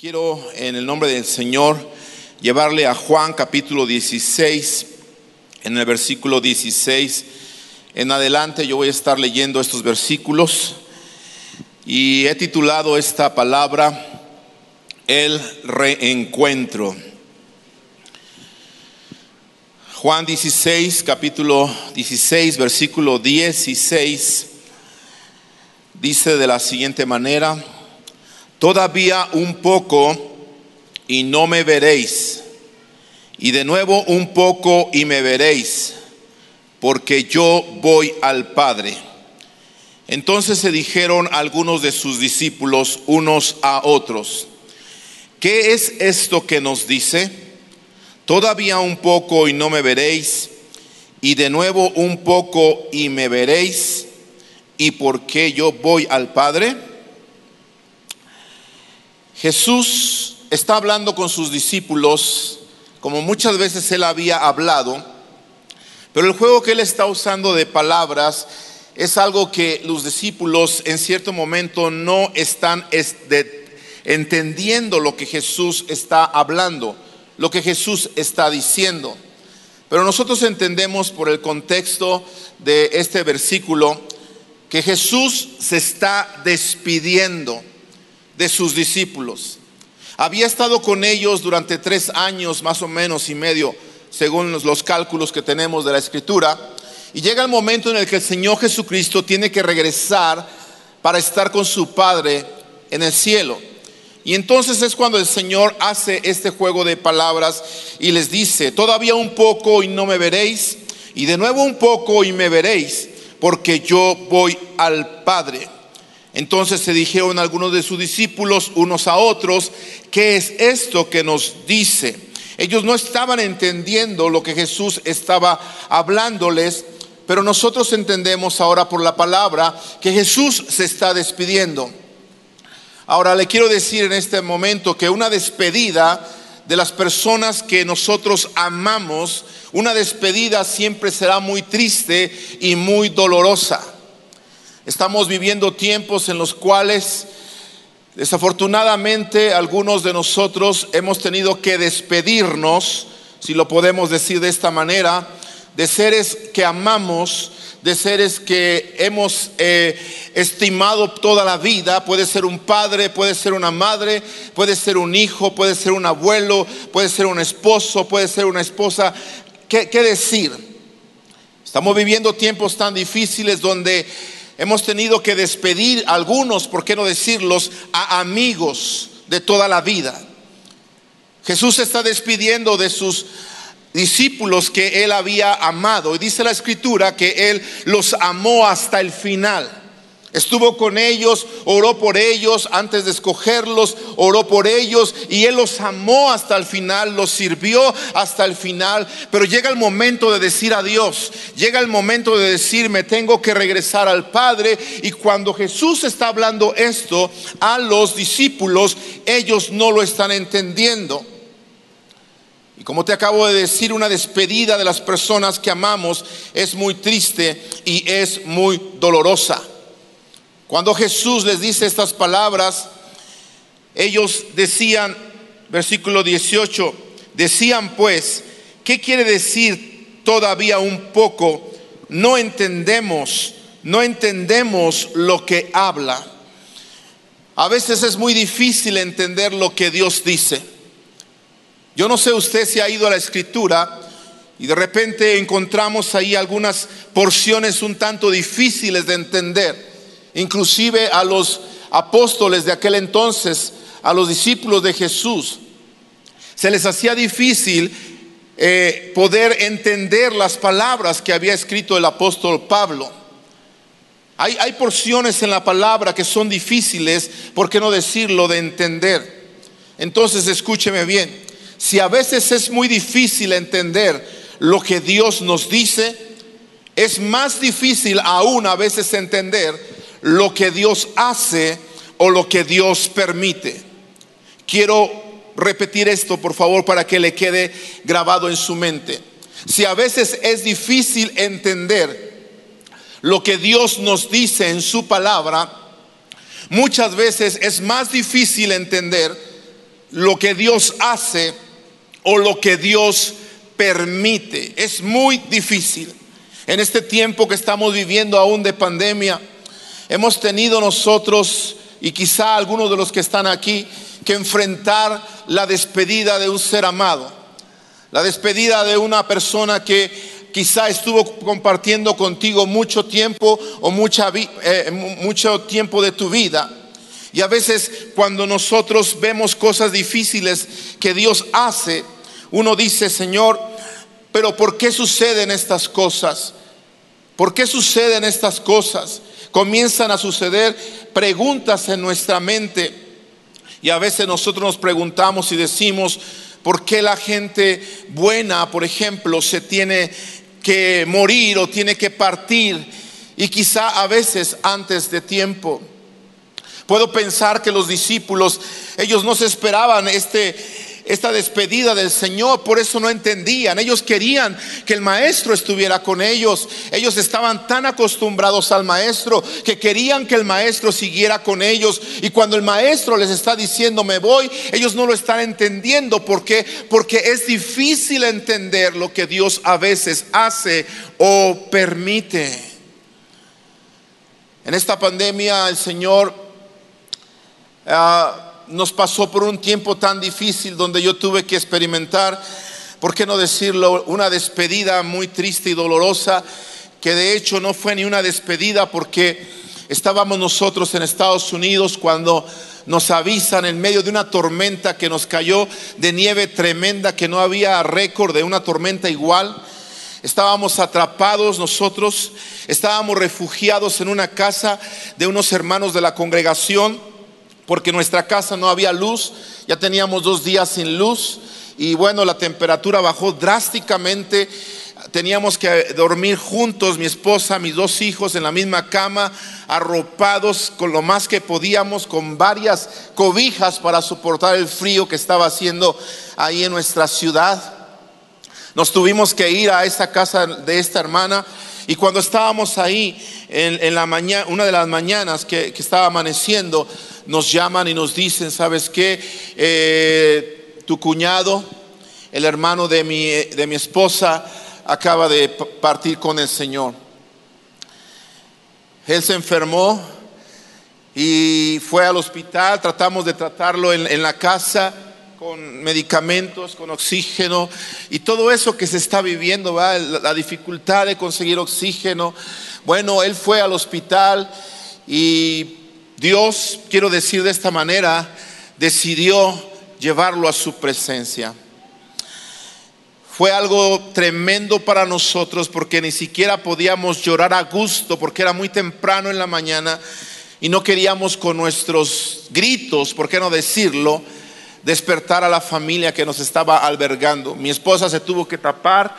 Quiero en el nombre del Señor llevarle a Juan capítulo 16, en el versículo 16 en adelante yo voy a estar leyendo estos versículos y he titulado esta palabra El reencuentro. Juan 16, capítulo 16, versículo 16, dice de la siguiente manera, Todavía un poco y no me veréis. Y de nuevo un poco y me veréis, porque yo voy al Padre. Entonces se dijeron algunos de sus discípulos unos a otros, ¿qué es esto que nos dice? Todavía un poco y no me veréis, y de nuevo un poco y me veréis, y por qué yo voy al Padre. Jesús está hablando con sus discípulos, como muchas veces él había hablado, pero el juego que él está usando de palabras es algo que los discípulos en cierto momento no están entendiendo lo que Jesús está hablando, lo que Jesús está diciendo. Pero nosotros entendemos por el contexto de este versículo que Jesús se está despidiendo de sus discípulos. Había estado con ellos durante tres años más o menos y medio, según los cálculos que tenemos de la escritura. Y llega el momento en el que el Señor Jesucristo tiene que regresar para estar con su Padre en el cielo. Y entonces es cuando el Señor hace este juego de palabras y les dice, todavía un poco y no me veréis, y de nuevo un poco y me veréis, porque yo voy al Padre. Entonces se dijeron algunos de sus discípulos unos a otros, ¿qué es esto que nos dice? Ellos no estaban entendiendo lo que Jesús estaba hablándoles, pero nosotros entendemos ahora por la palabra que Jesús se está despidiendo. Ahora le quiero decir en este momento que una despedida de las personas que nosotros amamos, una despedida siempre será muy triste y muy dolorosa. Estamos viviendo tiempos en los cuales desafortunadamente algunos de nosotros hemos tenido que despedirnos, si lo podemos decir de esta manera, de seres que amamos, de seres que hemos eh, estimado toda la vida. Puede ser un padre, puede ser una madre, puede ser un hijo, puede ser un abuelo, puede ser un esposo, puede ser una esposa. ¿Qué, qué decir? Estamos viviendo tiempos tan difíciles donde Hemos tenido que despedir a algunos, por qué no decirlos, a amigos de toda la vida. Jesús está despidiendo de sus discípulos que él había amado. Y dice la escritura que él los amó hasta el final. Estuvo con ellos, oró por ellos antes de escogerlos, oró por ellos y Él los amó hasta el final, los sirvió hasta el final. Pero llega el momento de decir adiós, llega el momento de decir me tengo que regresar al Padre. Y cuando Jesús está hablando esto a los discípulos, ellos no lo están entendiendo. Y como te acabo de decir, una despedida de las personas que amamos es muy triste y es muy dolorosa. Cuando Jesús les dice estas palabras, ellos decían, versículo 18, decían pues, ¿qué quiere decir todavía un poco? No entendemos, no entendemos lo que habla. A veces es muy difícil entender lo que Dios dice. Yo no sé usted si ha ido a la escritura y de repente encontramos ahí algunas porciones un tanto difíciles de entender inclusive a los apóstoles de aquel entonces, a los discípulos de Jesús, se les hacía difícil eh, poder entender las palabras que había escrito el apóstol Pablo. Hay, hay porciones en la palabra que son difíciles, ¿por qué no decirlo?, de entender. Entonces escúcheme bien, si a veces es muy difícil entender lo que Dios nos dice, es más difícil aún a veces entender lo que Dios hace o lo que Dios permite. Quiero repetir esto, por favor, para que le quede grabado en su mente. Si a veces es difícil entender lo que Dios nos dice en su palabra, muchas veces es más difícil entender lo que Dios hace o lo que Dios permite. Es muy difícil. En este tiempo que estamos viviendo aún de pandemia, hemos tenido nosotros, y quizá algunos de los que están aquí, que enfrentar la despedida de un ser amado, la despedida de una persona que quizá estuvo compartiendo contigo mucho tiempo o eh, mucho tiempo de tu vida. Y a veces cuando nosotros vemos cosas difíciles que Dios hace, uno dice, Señor, pero ¿por qué suceden estas cosas? ¿Por qué suceden estas cosas? Comienzan a suceder preguntas en nuestra mente y a veces nosotros nos preguntamos y decimos, ¿por qué la gente buena, por ejemplo, se tiene que morir o tiene que partir? Y quizá a veces antes de tiempo. Puedo pensar que los discípulos, ellos no se esperaban este, esta despedida del Señor, por eso no entendían. Ellos querían que el maestro estuviera con ellos. Ellos estaban tan acostumbrados al maestro que querían que el maestro siguiera con ellos. Y cuando el maestro les está diciendo me voy, ellos no lo están entendiendo. ¿Por qué? Porque es difícil entender lo que Dios a veces hace o permite. En esta pandemia el Señor... Ah, nos pasó por un tiempo tan difícil donde yo tuve que experimentar, ¿por qué no decirlo? Una despedida muy triste y dolorosa, que de hecho no fue ni una despedida porque estábamos nosotros en Estados Unidos cuando nos avisan en medio de una tormenta que nos cayó de nieve tremenda, que no había récord de una tormenta igual. Estábamos atrapados nosotros, estábamos refugiados en una casa de unos hermanos de la congregación porque en nuestra casa no había luz, ya teníamos dos días sin luz y bueno, la temperatura bajó drásticamente, teníamos que dormir juntos, mi esposa, mis dos hijos en la misma cama, arropados con lo más que podíamos, con varias cobijas para soportar el frío que estaba haciendo ahí en nuestra ciudad. Nos tuvimos que ir a esa casa de esta hermana y cuando estábamos ahí en, la mañana, una de las mañanas que, estaba amaneciendo, nos llaman y nos dicen, ¿sabes qué? Eh, tu cuñado, el hermano de mi, de mi esposa, acaba de partir con el Señor. Él se enfermó y fue al hospital, tratamos de tratarlo en, la casa con medicamentos, con oxígeno y todo eso que se está viviendo, ¿va? la dificultad de conseguir oxígeno. Bueno, él fue al hospital y Dios, quiero decir de esta manera, decidió llevarlo a su presencia. Fue algo tremendo para nosotros porque ni siquiera podíamos llorar a gusto porque era muy temprano en la mañana y no queríamos con nuestros gritos, ¿por qué no decirlo? Despertar a la familia que nos estaba albergando. Mi esposa se tuvo que tapar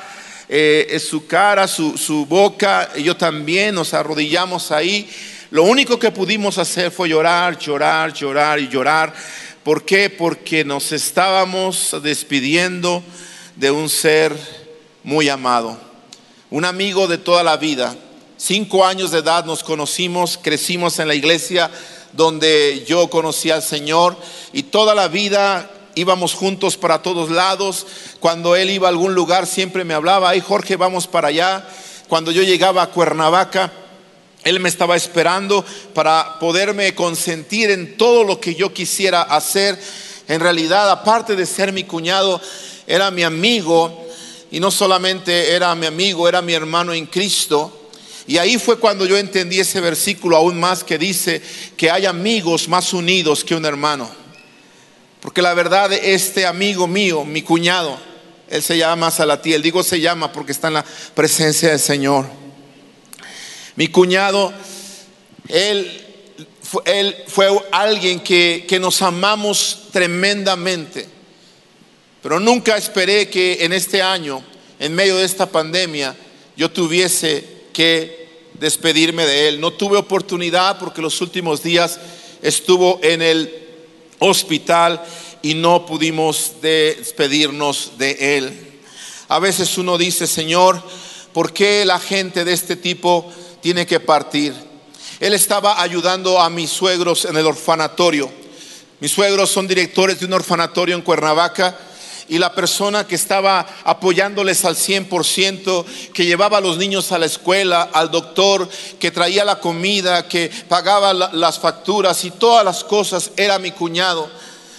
eh, su cara, su, su boca, yo también nos arrodillamos ahí lo único que pudimos hacer fue llorar, llorar, llorar y llorar. ¿Por qué? Porque nos estábamos despidiendo de un ser muy amado, un amigo de toda la vida. Cinco años de edad nos conocimos, crecimos en la iglesia donde yo conocí al Señor y toda la vida íbamos juntos para todos lados. Cuando él iba a algún lugar siempre me hablaba, ay Jorge, vamos para allá. Cuando yo llegaba a Cuernavaca, él me estaba esperando para poderme consentir en todo lo que yo quisiera hacer. En realidad, aparte de ser mi cuñado, era mi amigo y no solamente era mi amigo, era mi hermano en Cristo. Y ahí fue cuando yo entendí ese versículo aún más que dice que hay amigos más unidos que un hermano. Porque la verdad, este amigo mío, mi cuñado, él se llama Salatiel, digo se llama porque está en la presencia del Señor. Mi cuñado, él, fue alguien que, que nos amamos tremendamente, pero nunca esperé que en este año, en medio de esta pandemia, yo tuviese despedirme de él. No tuve oportunidad porque los últimos días estuvo en el hospital y no pudimos despedirnos de él. A veces uno dice, Señor, ¿por qué la gente de este tipo tiene que partir. Él estaba ayudando a mis suegros en el orfanatorio. Mis suegros son directores de un orfanatorio en Cuernavaca y la persona que estaba apoyándoles al 100%, que llevaba a los niños a la escuela, al doctor, que traía la comida, que pagaba las facturas y todas las cosas, era mi cuñado.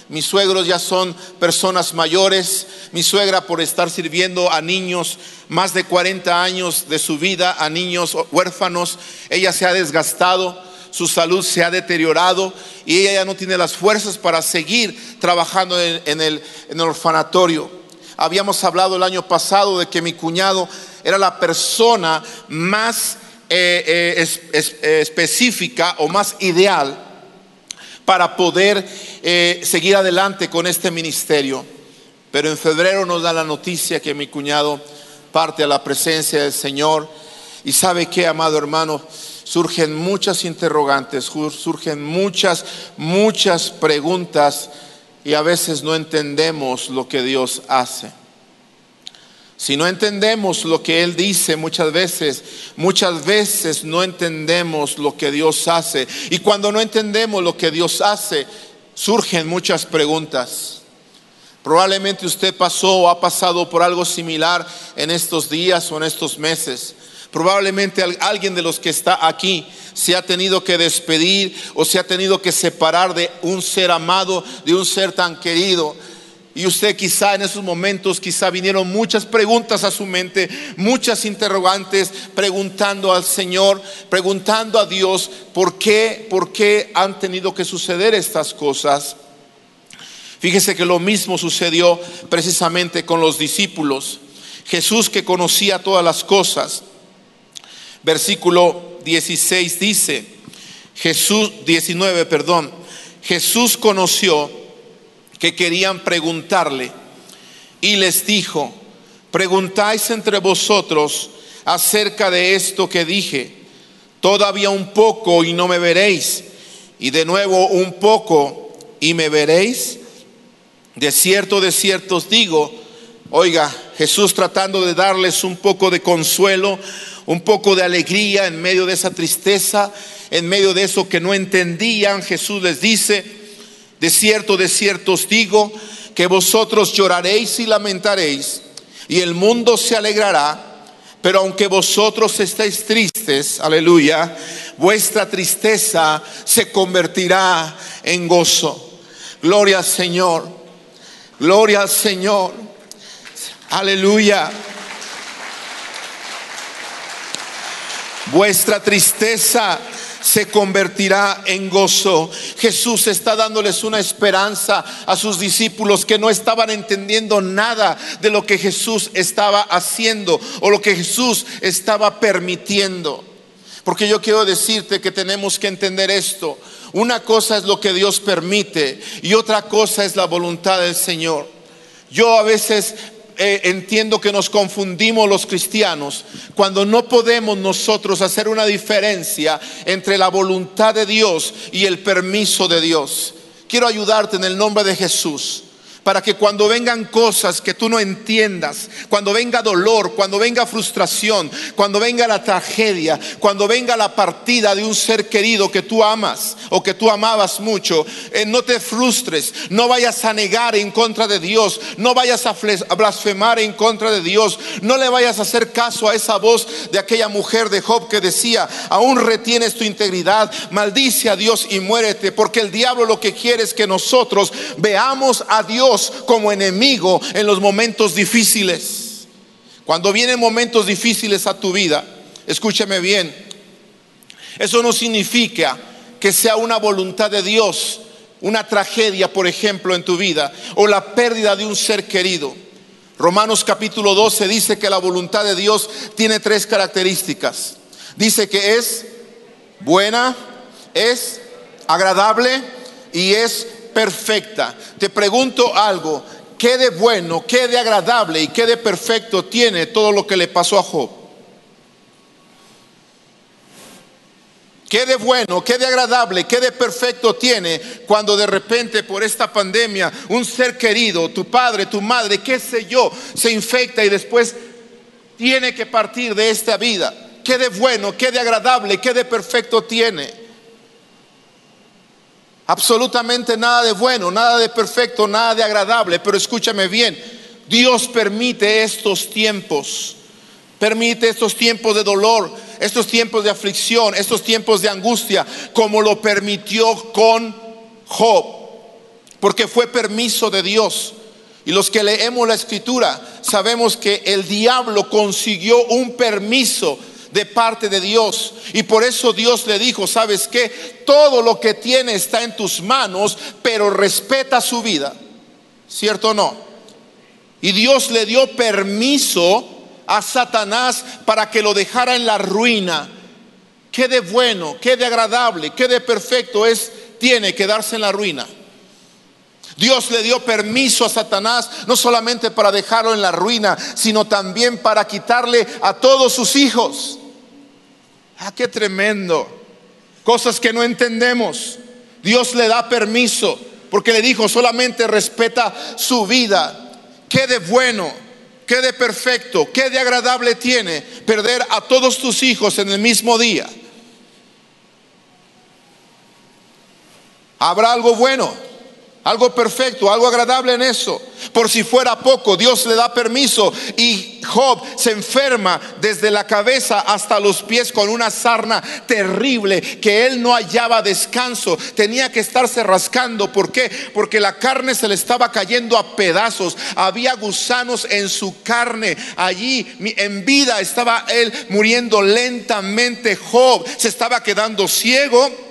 Mis suegros ya son personas mayores. Mi suegra por estar sirviendo a niños más de 40 años de su vida, a niños huérfanos, ella se ha desgastado su salud se ha deteriorado y ella ya no tiene las fuerzas para seguir trabajando en, el, orfanatorio. Habíamos hablado el año pasado de que mi cuñado era la persona más eh, eh, específica o más ideal para poder eh, seguir adelante con este ministerio. Pero en febrero nos da la noticia que mi cuñado parte a la presencia del Señor. Y sabe que, amado hermano, surgen muchas interrogantes, surgen muchas, muchas preguntas y a veces no entendemos lo que Dios hace. Si no entendemos lo que Él dice muchas veces, muchas veces no entendemos lo que Dios hace. Y cuando no entendemos lo que Dios hace, surgen muchas preguntas. Probablemente usted pasó o ha pasado por algo similar en estos días o en estos meses. Probablemente alguien de los que está aquí se ha tenido que despedir o se ha tenido que separar de un ser amado, de un ser tan querido. Y usted quizá en esos momentos, quizá vinieron muchas preguntas a su mente, muchas interrogantes, preguntando al Señor, preguntando a Dios, ¿por qué, por qué han tenido que suceder estas cosas? Fíjese que lo mismo sucedió precisamente con los discípulos. Jesús que conocía todas las cosas, versículo 16 dice, Jesús 19, perdón, Jesús conoció que querían preguntarle y les dijo, preguntáis entre vosotros acerca de esto que dije, todavía un poco y no me veréis, y de nuevo un poco y me veréis. De cierto, de cierto os digo, oiga, Jesús tratando de darles un poco de consuelo, un poco de alegría en medio de esa tristeza, en medio de eso que no entendían. Jesús les dice, de cierto, de cierto os digo, que vosotros lloraréis y lamentaréis, y el mundo se alegrará. Pero aunque vosotros estéis tristes, aleluya, vuestra tristeza se convertirá en gozo. Gloria al Señor, gloria al Señor, aleluya. Vuestra tristeza se convertirá en gozo. Jesús está dándoles una esperanza a sus discípulos que no estaban entendiendo nada de lo que Jesús estaba haciendo o lo que Jesús estaba permitiendo. Porque yo quiero decirte que tenemos que entender esto. Una cosa es lo que Dios permite y otra cosa es la voluntad del Señor. Yo a veces eh, entiendo que nos confundimos los cristianos cuando no podemos nosotros hacer una diferencia entre la voluntad de Dios y el permiso de Dios. Quiero ayudarte en el nombre de Jesús para que cuando vengan cosas que tú no entiendas, cuando venga dolor, cuando venga frustración, cuando venga la tragedia, cuando venga la partida de un ser querido que tú amas o que tú amabas mucho, eh, no te frustres, no vayas a negar en contra de Dios, no vayas a blasfemar en contra de Dios, no le vayas a hacer caso a esa voz de aquella mujer de Job que decía, aún retienes tu integridad, maldice a Dios y muérete, porque el diablo lo que quiere es que nosotros veamos a Dios como enemigo en los momentos difíciles. Cuando vienen momentos difíciles a tu vida, escúchame bien, eso no significa que sea una voluntad de Dios, una tragedia, por ejemplo, en tu vida, o la pérdida de un ser querido. Romanos capítulo 12 dice que la voluntad de Dios tiene tres características. Dice que es buena, es agradable y es perfecta. Te pregunto algo, ¿qué de bueno, qué de agradable y qué de perfecto tiene todo lo que le pasó a Job? ¿Qué de bueno, qué de agradable, qué de perfecto tiene cuando de repente por esta pandemia un ser querido, tu padre, tu madre, qué sé yo, se infecta y después tiene que partir de esta vida? ¿Qué de bueno, qué de agradable, qué de perfecto tiene? Absolutamente nada de bueno, nada de perfecto, nada de agradable. Pero escúchame bien, Dios permite estos tiempos. Permite estos tiempos de dolor, estos tiempos de aflicción, estos tiempos de angustia, como lo permitió con Job. Porque fue permiso de Dios. Y los que leemos la escritura sabemos que el diablo consiguió un permiso de parte de Dios. Y por eso Dios le dijo, ¿sabes qué? Todo lo que tiene está en tus manos, pero respeta su vida. ¿Cierto o no? Y Dios le dio permiso a Satanás para que lo dejara en la ruina. ¿Qué de bueno, qué de agradable, qué de perfecto es tiene que darse en la ruina? Dios le dio permiso a Satanás no solamente para dejarlo en la ruina, sino también para quitarle a todos sus hijos. Ah, qué tremendo. Cosas que no entendemos. Dios le da permiso porque le dijo solamente respeta su vida. Qué de bueno, qué de perfecto, qué de agradable tiene perder a todos tus hijos en el mismo día. ¿Habrá algo bueno? Algo perfecto, algo agradable en eso. Por si fuera poco, Dios le da permiso y Job se enferma desde la cabeza hasta los pies con una sarna terrible que él no hallaba descanso. Tenía que estarse rascando. ¿Por qué? Porque la carne se le estaba cayendo a pedazos. Había gusanos en su carne. Allí en vida estaba él muriendo lentamente. Job se estaba quedando ciego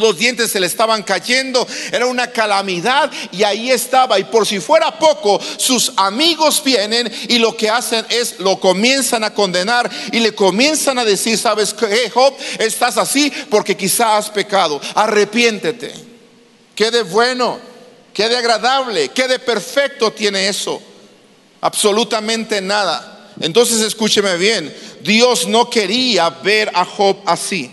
los dientes se le estaban cayendo, era una calamidad y ahí estaba. Y por si fuera poco, sus amigos vienen y lo que hacen es lo comienzan a condenar y le comienzan a decir, sabes que Job, estás así porque quizás has pecado, arrepiéntete. Qué de bueno, qué de agradable, qué de perfecto tiene eso. Absolutamente nada. Entonces escúcheme bien, Dios no quería ver a Job así.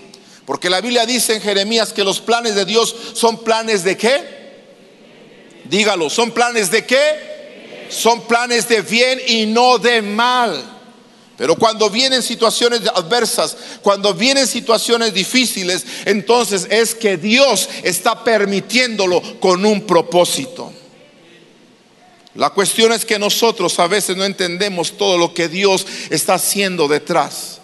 Porque la Biblia dice en Jeremías que los planes de Dios son planes de qué? Dígalo, ¿son planes de qué? Son planes de bien y no de mal. Pero cuando vienen situaciones adversas, cuando vienen situaciones difíciles, entonces es que Dios está permitiéndolo con un propósito. La cuestión es que nosotros a veces no entendemos todo lo que Dios está haciendo detrás.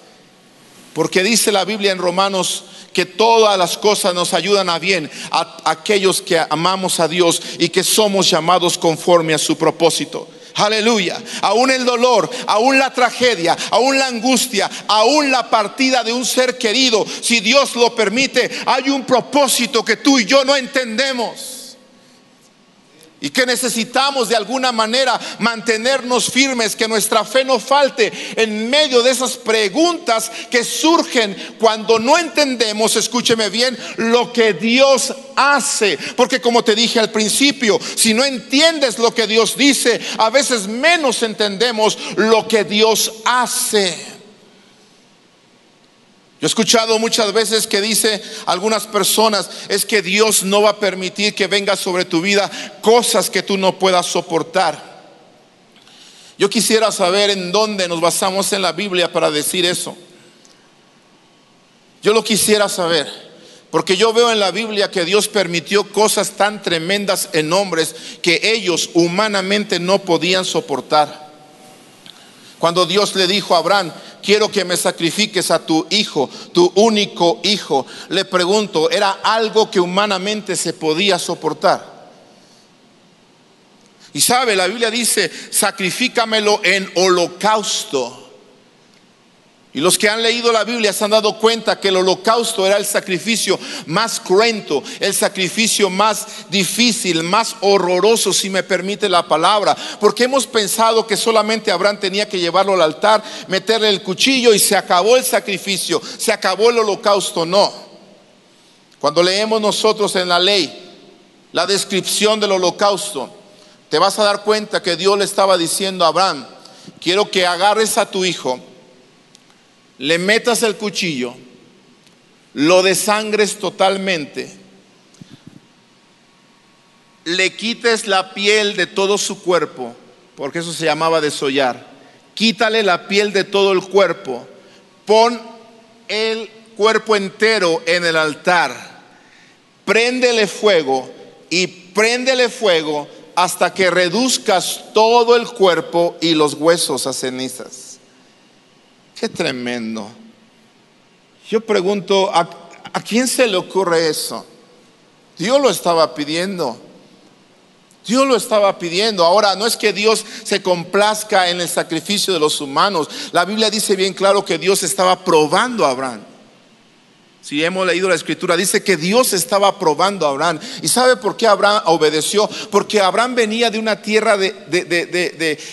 Porque dice la Biblia en Romanos que todas las cosas nos ayudan a bien a aquellos que amamos a Dios y que somos llamados conforme a su propósito. Aleluya. Aún el dolor, aún la tragedia, aún la angustia, aún la partida de un ser querido, si Dios lo permite, hay un propósito que tú y yo no entendemos y que necesitamos de alguna manera mantenernos firmes, que nuestra fe no falte en medio de esas preguntas que surgen cuando no entendemos, escúcheme bien, lo que Dios hace. Porque como te dije al principio, si no entiendes lo que Dios dice, a veces menos entendemos lo que Dios hace. Yo he escuchado muchas veces que dice algunas personas, es que Dios no va a permitir que venga sobre tu vida cosas que tú no puedas soportar. Yo quisiera saber en dónde nos basamos en la Biblia para decir eso. Yo lo quisiera saber, porque yo veo en la Biblia que Dios permitió cosas tan tremendas en hombres que ellos humanamente no podían soportar. Cuando Dios le dijo a Abraham, quiero que me sacrifiques a tu hijo, tu único hijo. Le pregunto, ¿era algo que humanamente se podía soportar? Y sabe, la Biblia dice, sacrifícamelo en holocausto. Y los que han leído la Biblia se han dado cuenta que el holocausto era el sacrificio más cruento, el sacrificio más difícil, más horroroso, si me permite la palabra. Porque hemos pensado que solamente Abraham tenía que llevarlo al altar, meterle el cuchillo y se acabó el sacrificio, se acabó el holocausto. No. Cuando leemos nosotros en la ley la descripción del holocausto, te vas a dar cuenta que Dios le estaba diciendo a Abraham, quiero que agarres a tu hijo le metas el cuchillo, lo desangres totalmente, le quites la piel de todo su cuerpo, porque eso se llamaba desollar, quítale la piel de todo el cuerpo, pon el cuerpo entero en el altar préndele fuego y préndele fuego hasta que reduzcas todo el cuerpo y los huesos a cenizas. Qué tremendo. Yo pregunto, ¿a, ¿a quién se le ocurre eso? Dios lo estaba pidiendo. Dios lo estaba pidiendo. Ahora, no es que Dios se complazca en el sacrificio de los humanos. La Biblia dice bien claro que Dios estaba probando a Abraham. Si hemos leído la escritura, dice que Dios estaba probando a Abraham. ¿Y sabe por qué Abraham obedeció? Porque Abraham venía de una tierra de,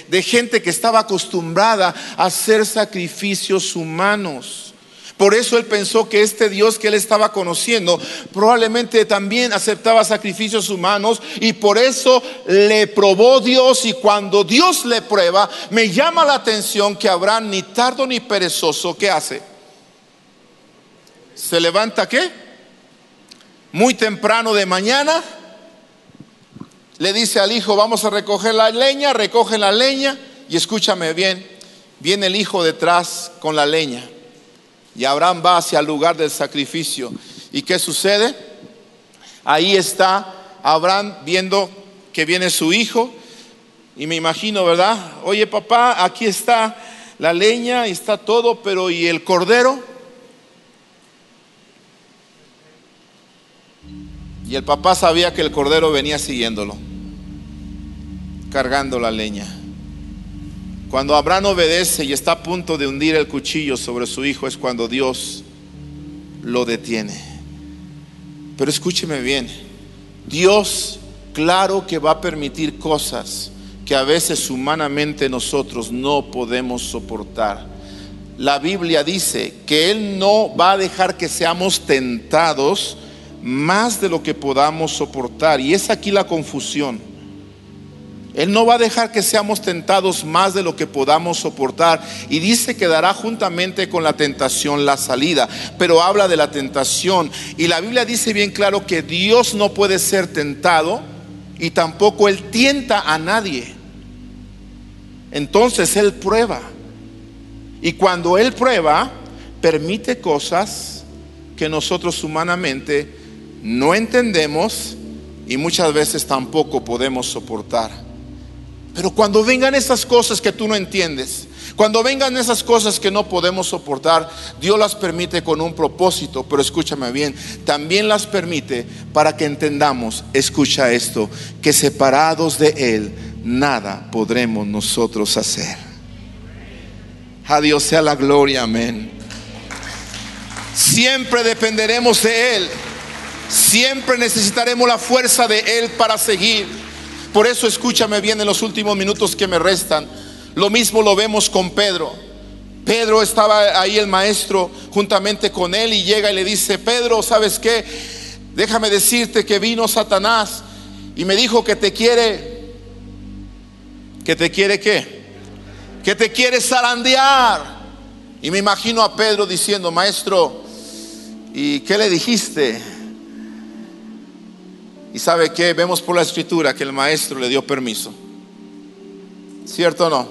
de gente que estaba acostumbrada a hacer sacrificios humanos. Por eso él pensó que este Dios que él estaba conociendo probablemente también aceptaba sacrificios humanos y por eso le probó Dios y cuando Dios le prueba, me llama la atención que Abraham ni tardo ni perezoso, ¿qué hace? Se levanta qué? Muy temprano de mañana, le dice al hijo, vamos a recoger la leña, recoge la leña y escúchame bien, viene el hijo detrás con la leña. Y Abraham va hacia el lugar del sacrificio. ¿Y qué sucede? Ahí está Abraham viendo que viene su hijo. Y me imagino, ¿verdad? Oye papá, aquí está la leña, está todo, pero ¿y el cordero? Y el papá sabía que el cordero venía siguiéndolo, cargando la leña. Cuando Abraham obedece y está a punto de hundir el cuchillo sobre su hijo es cuando Dios lo detiene. Pero escúcheme bien, Dios claro que va a permitir cosas que a veces humanamente nosotros no podemos soportar. La Biblia dice que Él no va a dejar que seamos tentados más de lo que podamos soportar. Y es aquí la confusión. Él no va a dejar que seamos tentados más de lo que podamos soportar. Y dice que dará juntamente con la tentación la salida. Pero habla de la tentación. Y la Biblia dice bien claro que Dios no puede ser tentado y tampoco Él tienta a nadie. Entonces Él prueba. Y cuando Él prueba, permite cosas que nosotros humanamente no entendemos y muchas veces tampoco podemos soportar. Pero cuando vengan esas cosas que tú no entiendes, cuando vengan esas cosas que no podemos soportar, Dios las permite con un propósito, pero escúchame bien, también las permite para que entendamos, escucha esto, que separados de Él, nada podremos nosotros hacer. A Dios sea la gloria, amén. Siempre dependeremos de Él, siempre necesitaremos la fuerza de Él para seguir. Por eso escúchame bien en los últimos minutos que me restan. Lo mismo lo vemos con Pedro. Pedro estaba ahí el maestro juntamente con él y llega y le dice, Pedro, ¿sabes qué? Déjame decirte que vino Satanás y me dijo que te quiere, que te quiere qué? Que te quiere zarandear. Y me imagino a Pedro diciendo, maestro, ¿y qué le dijiste? Y sabe que vemos por la escritura que el maestro le dio permiso. ¿Cierto o no?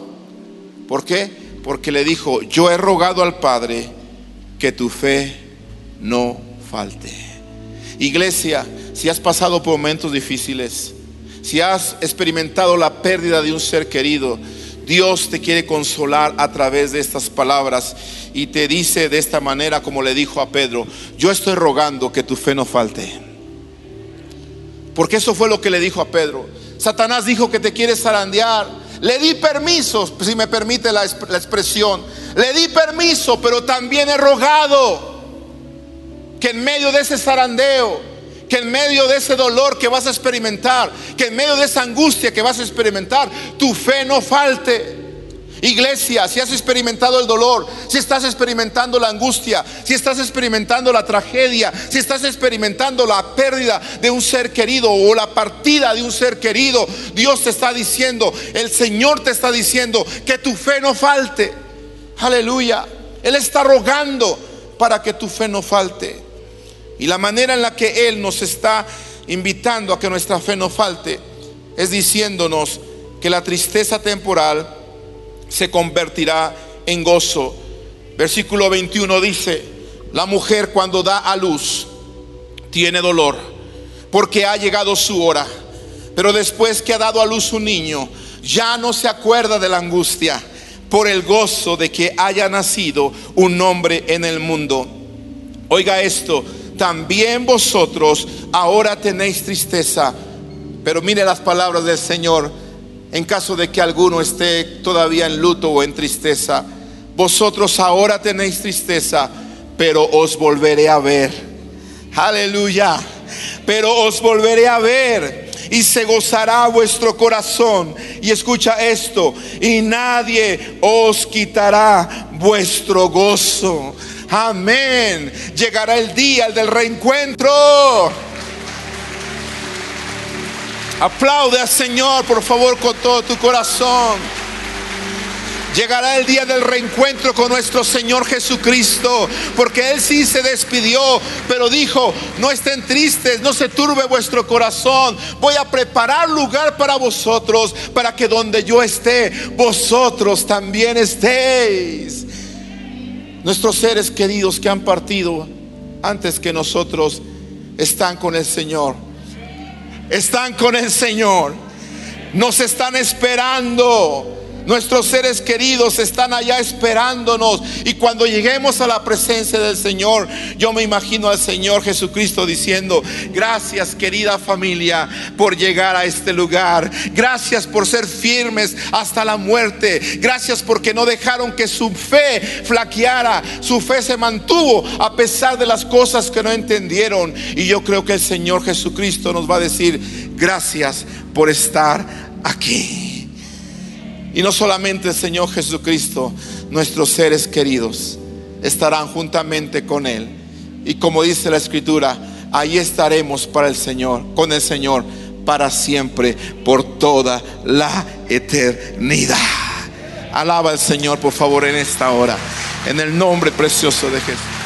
¿Por qué? Porque le dijo, yo he rogado al Padre que tu fe no falte. Iglesia, si has pasado por momentos difíciles, si has experimentado la pérdida de un ser querido, Dios te quiere consolar a través de estas palabras y te dice de esta manera como le dijo a Pedro, yo estoy rogando que tu fe no falte. Porque eso fue lo que le dijo a Pedro. Satanás dijo que te quiere zarandear. Le di permiso, si me permite la, la expresión. Le di permiso, pero también he rogado que en medio de ese zarandeo, que en medio de ese dolor que vas a experimentar, que en medio de esa angustia que vas a experimentar, tu fe no falte. Iglesia, si has experimentado el dolor, si estás experimentando la angustia, si estás experimentando la tragedia, si estás experimentando la pérdida de un ser querido o la partida de un ser querido, Dios te está diciendo, el Señor te está diciendo que tu fe no falte. Aleluya. Él está rogando para que tu fe no falte. Y la manera en la que Él nos está invitando a que nuestra fe no falte es diciéndonos que la tristeza temporal se convertirá en gozo. Versículo 21 dice, la mujer cuando da a luz tiene dolor porque ha llegado su hora. Pero después que ha dado a luz un niño, ya no se acuerda de la angustia por el gozo de que haya nacido un hombre en el mundo. Oiga esto, también vosotros ahora tenéis tristeza, pero mire las palabras del Señor en caso de que alguno esté todavía en luto o en tristeza. Vosotros ahora tenéis tristeza, pero os volveré a ver. Aleluya. Pero os volveré a ver y se gozará vuestro corazón. Y escucha esto, y nadie os quitará vuestro gozo. Amén. Llegará el día del reencuentro. Aplaude al Señor, por favor, con todo tu corazón. Llegará el día del reencuentro con nuestro Señor Jesucristo, porque Él sí se despidió, pero dijo, no estén tristes, no se turbe vuestro corazón, voy a preparar lugar para vosotros, para que donde yo esté, vosotros también estéis. Nuestros seres queridos que han partido antes que nosotros están con el Señor, están con el Señor, nos están esperando Nuestros seres queridos están allá esperándonos. Y cuando lleguemos a la presencia del Señor, yo me imagino al Señor Jesucristo diciendo, gracias querida familia por llegar a este lugar. Gracias por ser firmes hasta la muerte. Gracias porque no dejaron que su fe flaqueara. Su fe se mantuvo a pesar de las cosas que no entendieron. Y yo creo que el Señor Jesucristo nos va a decir, gracias por estar aquí. Y no solamente el Señor Jesucristo, nuestros seres queridos estarán juntamente con Él. Y como dice la Escritura, ahí estaremos para el Señor, con el Señor, para siempre, por toda la eternidad. Alaba al Señor, por favor, en esta hora, en el nombre precioso de Jesús.